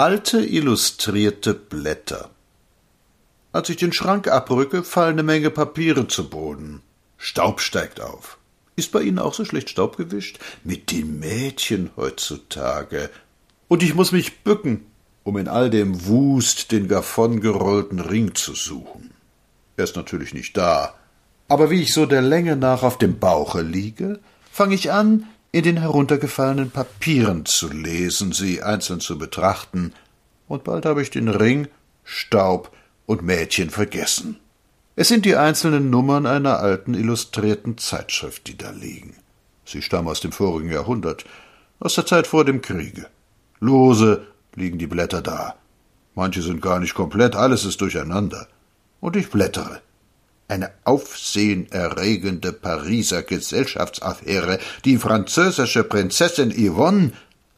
Alte illustrierte Blätter. Als ich den Schrank abrücke, fallen eine Menge Papiere zu Boden. Staub steigt auf. Ist bei Ihnen auch so schlecht Staub gewischt? Mit den Mädchen heutzutage. Und ich muss mich bücken, um in all dem Wust den davongerollten Ring zu suchen. Er ist natürlich nicht da. Aber wie ich so der Länge nach auf dem Bauche liege, fange ich an, in den heruntergefallenen Papieren zu lesen, sie einzeln zu betrachten, und bald habe ich den Ring, Staub und Mädchen vergessen. Es sind die einzelnen Nummern einer alten illustrierten Zeitschrift, die da liegen. Sie stammen aus dem vorigen Jahrhundert, aus der Zeit vor dem Kriege. Lose liegen die Blätter da. Manche sind gar nicht komplett, alles ist durcheinander. Und ich blättere. Eine aufsehenerregende Pariser Gesellschaftsaffäre. Die französische Prinzessin Yvonne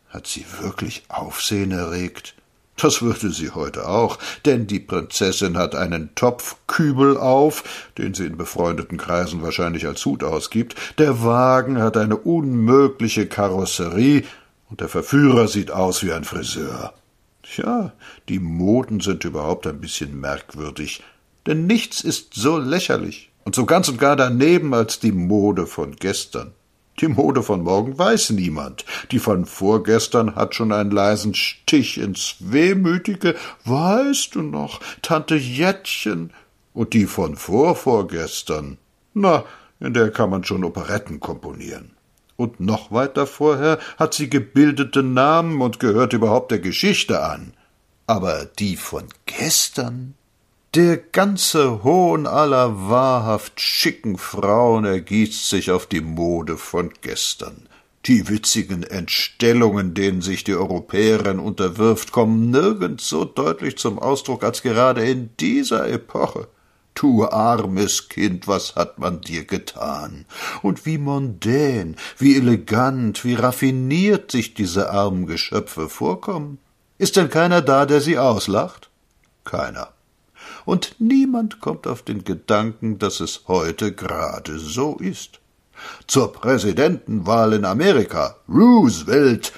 hat sie wirklich Aufsehen erregt? Das würde sie heute auch, denn die Prinzessin hat einen Topfkübel auf, den sie in befreundeten Kreisen wahrscheinlich als Hut ausgibt, der Wagen hat eine unmögliche Karosserie, und der Verführer sieht aus wie ein Friseur. Tja, die Moden sind überhaupt ein bisschen merkwürdig denn nichts ist so lächerlich und so ganz und gar daneben als die Mode von gestern. Die Mode von morgen weiß niemand. Die von vorgestern hat schon einen leisen Stich ins Wehmütige. Weißt du noch, Tante Jettchen? Und die von vorvorgestern? Na, in der kann man schon Operetten komponieren. Und noch weiter vorher hat sie gebildete Namen und gehört überhaupt der Geschichte an. Aber die von gestern? Der ganze Hohn aller wahrhaft schicken Frauen ergießt sich auf die Mode von gestern. Die witzigen Entstellungen, denen sich die Europäerin unterwirft, kommen nirgends so deutlich zum Ausdruck als gerade in dieser Epoche. Du armes Kind, was hat man dir getan? Und wie mondän, wie elegant, wie raffiniert sich diese armen Geschöpfe vorkommen. Ist denn keiner da, der sie auslacht? Keiner und niemand kommt auf den Gedanken, dass es heute gerade so ist. Zur Präsidentenwahl in Amerika Roosevelt.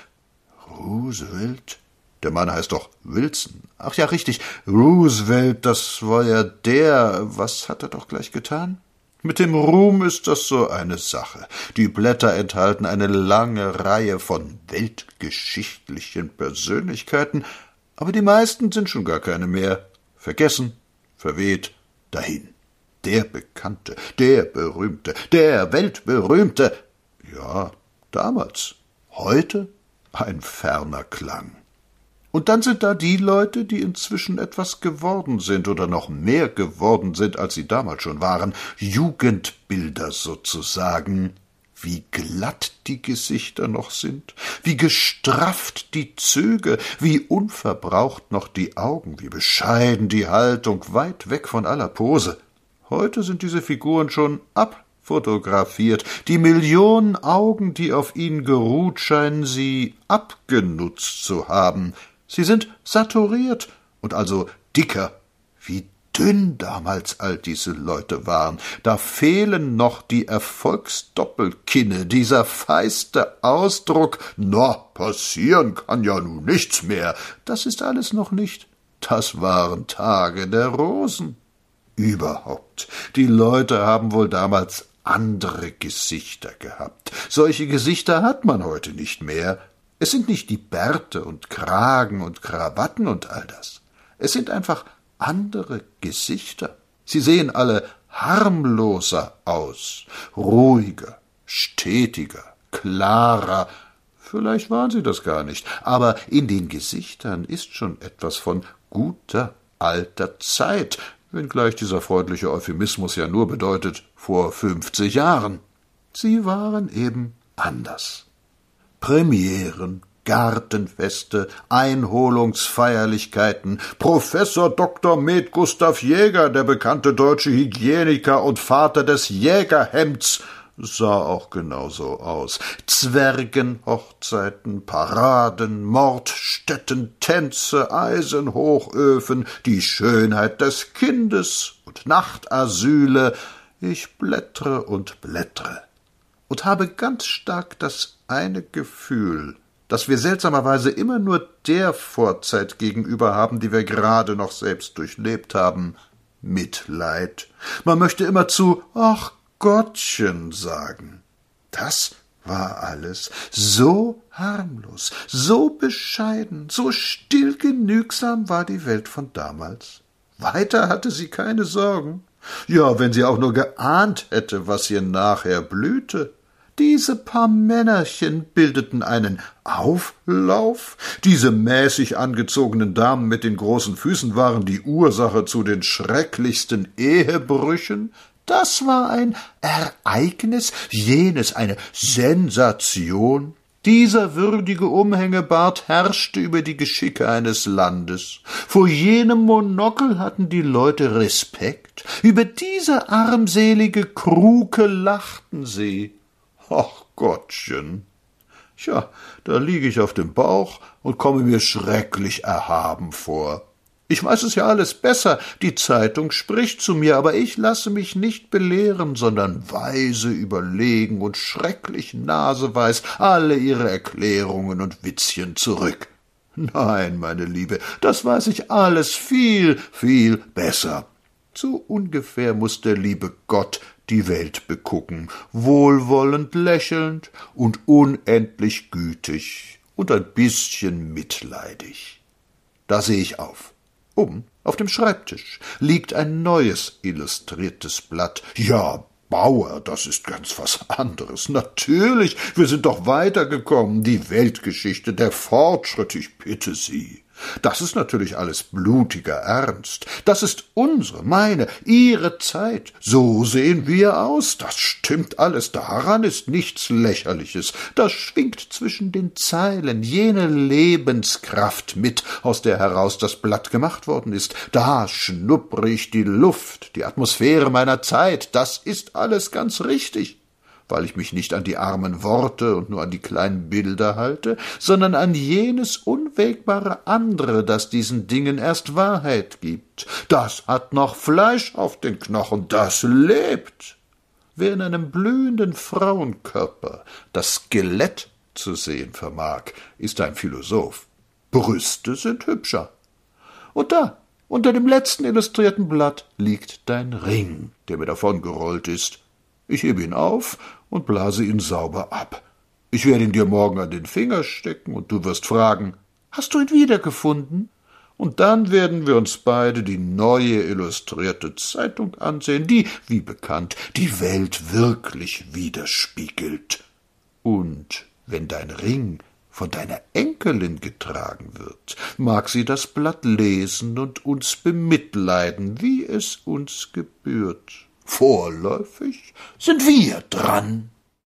Roosevelt? Der Mann heißt doch Wilson. Ach ja, richtig. Roosevelt, das war ja der. Was hat er doch gleich getan? Mit dem Ruhm ist das so eine Sache. Die Blätter enthalten eine lange Reihe von weltgeschichtlichen Persönlichkeiten, aber die meisten sind schon gar keine mehr. Vergessen, verweht dahin. Der Bekannte, der Berühmte, der Weltberühmte. Ja, damals. Heute ein ferner Klang. Und dann sind da die Leute, die inzwischen etwas geworden sind oder noch mehr geworden sind, als sie damals schon waren, Jugendbilder sozusagen, wie glatt die Gesichter noch sind, wie gestrafft die Züge, wie unverbraucht noch die Augen, wie bescheiden die Haltung, weit weg von aller Pose. Heute sind diese Figuren schon abfotografiert, die Millionen Augen, die auf ihnen geruht, scheinen sie abgenutzt zu haben. Sie sind saturiert und also dicker, wie dünn damals all diese Leute waren. Da fehlen noch die Erfolgsdoppelkinne, dieser feiste Ausdruck, na, passieren kann ja nun nichts mehr. Das ist alles noch nicht. Das waren Tage der Rosen. Überhaupt, die Leute haben wohl damals andere Gesichter gehabt. Solche Gesichter hat man heute nicht mehr. Es sind nicht die Bärte und Kragen und Krawatten und all das. Es sind einfach andere Gesichter. Sie sehen alle harmloser aus, ruhiger, stetiger, klarer. Vielleicht waren sie das gar nicht, aber in den Gesichtern ist schon etwas von guter alter Zeit, wenngleich dieser freundliche Euphemismus ja nur bedeutet vor fünfzig Jahren. Sie waren eben anders. Premieren, Gartenfeste, Einholungsfeierlichkeiten. Professor Dr. Med Gustav Jäger, der bekannte deutsche Hygieniker und Vater des Jägerhemds, sah auch genauso aus. Zwergenhochzeiten, Paraden, Mordstätten, Tänze, Eisenhochöfen, die Schönheit des Kindes und Nachtasyle. Ich blättre und blättre und habe ganz stark das eine Gefühl, dass wir seltsamerweise immer nur der Vorzeit gegenüber haben, die wir gerade noch selbst durchlebt haben. Mitleid. Man möchte immer zu Ach Gottchen sagen. Das war alles so harmlos, so bescheiden, so stillgenügsam war die Welt von damals. Weiter hatte sie keine Sorgen. Ja, wenn sie auch nur geahnt hätte, was ihr nachher blühte. Diese paar Männerchen bildeten einen Auflauf. Diese mäßig angezogenen Damen mit den großen Füßen waren die Ursache zu den schrecklichsten Ehebrüchen. Das war ein Ereignis, jenes eine Sensation. Dieser würdige Umhängebart herrschte über die Geschicke eines Landes. Vor jenem Monokel hatten die Leute Respekt. Über diese armselige Kruke lachten sie. Ach Gottchen. Tja, da liege ich auf dem Bauch und komme mir schrecklich erhaben vor. Ich weiß es ja alles besser, die Zeitung spricht zu mir, aber ich lasse mich nicht belehren, sondern weise überlegen und schrecklich naseweis alle ihre Erklärungen und Witzchen zurück. Nein, meine Liebe, das weiß ich alles viel, viel besser. So ungefähr muss der liebe Gott die Welt begucken, wohlwollend lächelnd und unendlich gütig und ein bisschen mitleidig. Da seh ich auf. Oben auf dem Schreibtisch liegt ein neues illustriertes Blatt. Ja, Bauer, das ist ganz was anderes. Natürlich, wir sind doch weitergekommen. Die Weltgeschichte, der Fortschritt, ich bitte Sie. Das ist natürlich alles blutiger Ernst. Das ist unsere, meine, Ihre Zeit. So sehen wir aus. Das stimmt alles. Daran ist nichts Lächerliches. Das schwingt zwischen den Zeilen jene Lebenskraft mit, aus der heraus das Blatt gemacht worden ist. Da schnuppre ich die Luft, die Atmosphäre meiner Zeit. Das ist alles ganz richtig weil ich mich nicht an die armen Worte und nur an die kleinen Bilder halte, sondern an jenes unwägbare andere, das diesen Dingen erst Wahrheit gibt. Das hat noch Fleisch auf den Knochen, das lebt. Wer in einem blühenden Frauenkörper das Skelett zu sehen vermag, ist ein Philosoph. Brüste sind hübscher. Und da, unter dem letzten illustrierten Blatt, liegt dein Ring, der mir davongerollt ist. Ich hebe ihn auf und blase ihn sauber ab. Ich werde ihn dir morgen an den Finger stecken, und du wirst fragen Hast du ihn wiedergefunden? Und dann werden wir uns beide die neue illustrierte Zeitung ansehen, die, wie bekannt, die Welt wirklich widerspiegelt. Und wenn dein Ring von deiner Enkelin getragen wird, mag sie das Blatt lesen und uns bemitleiden, wie es uns gebührt. Vorläufig sind wir dran.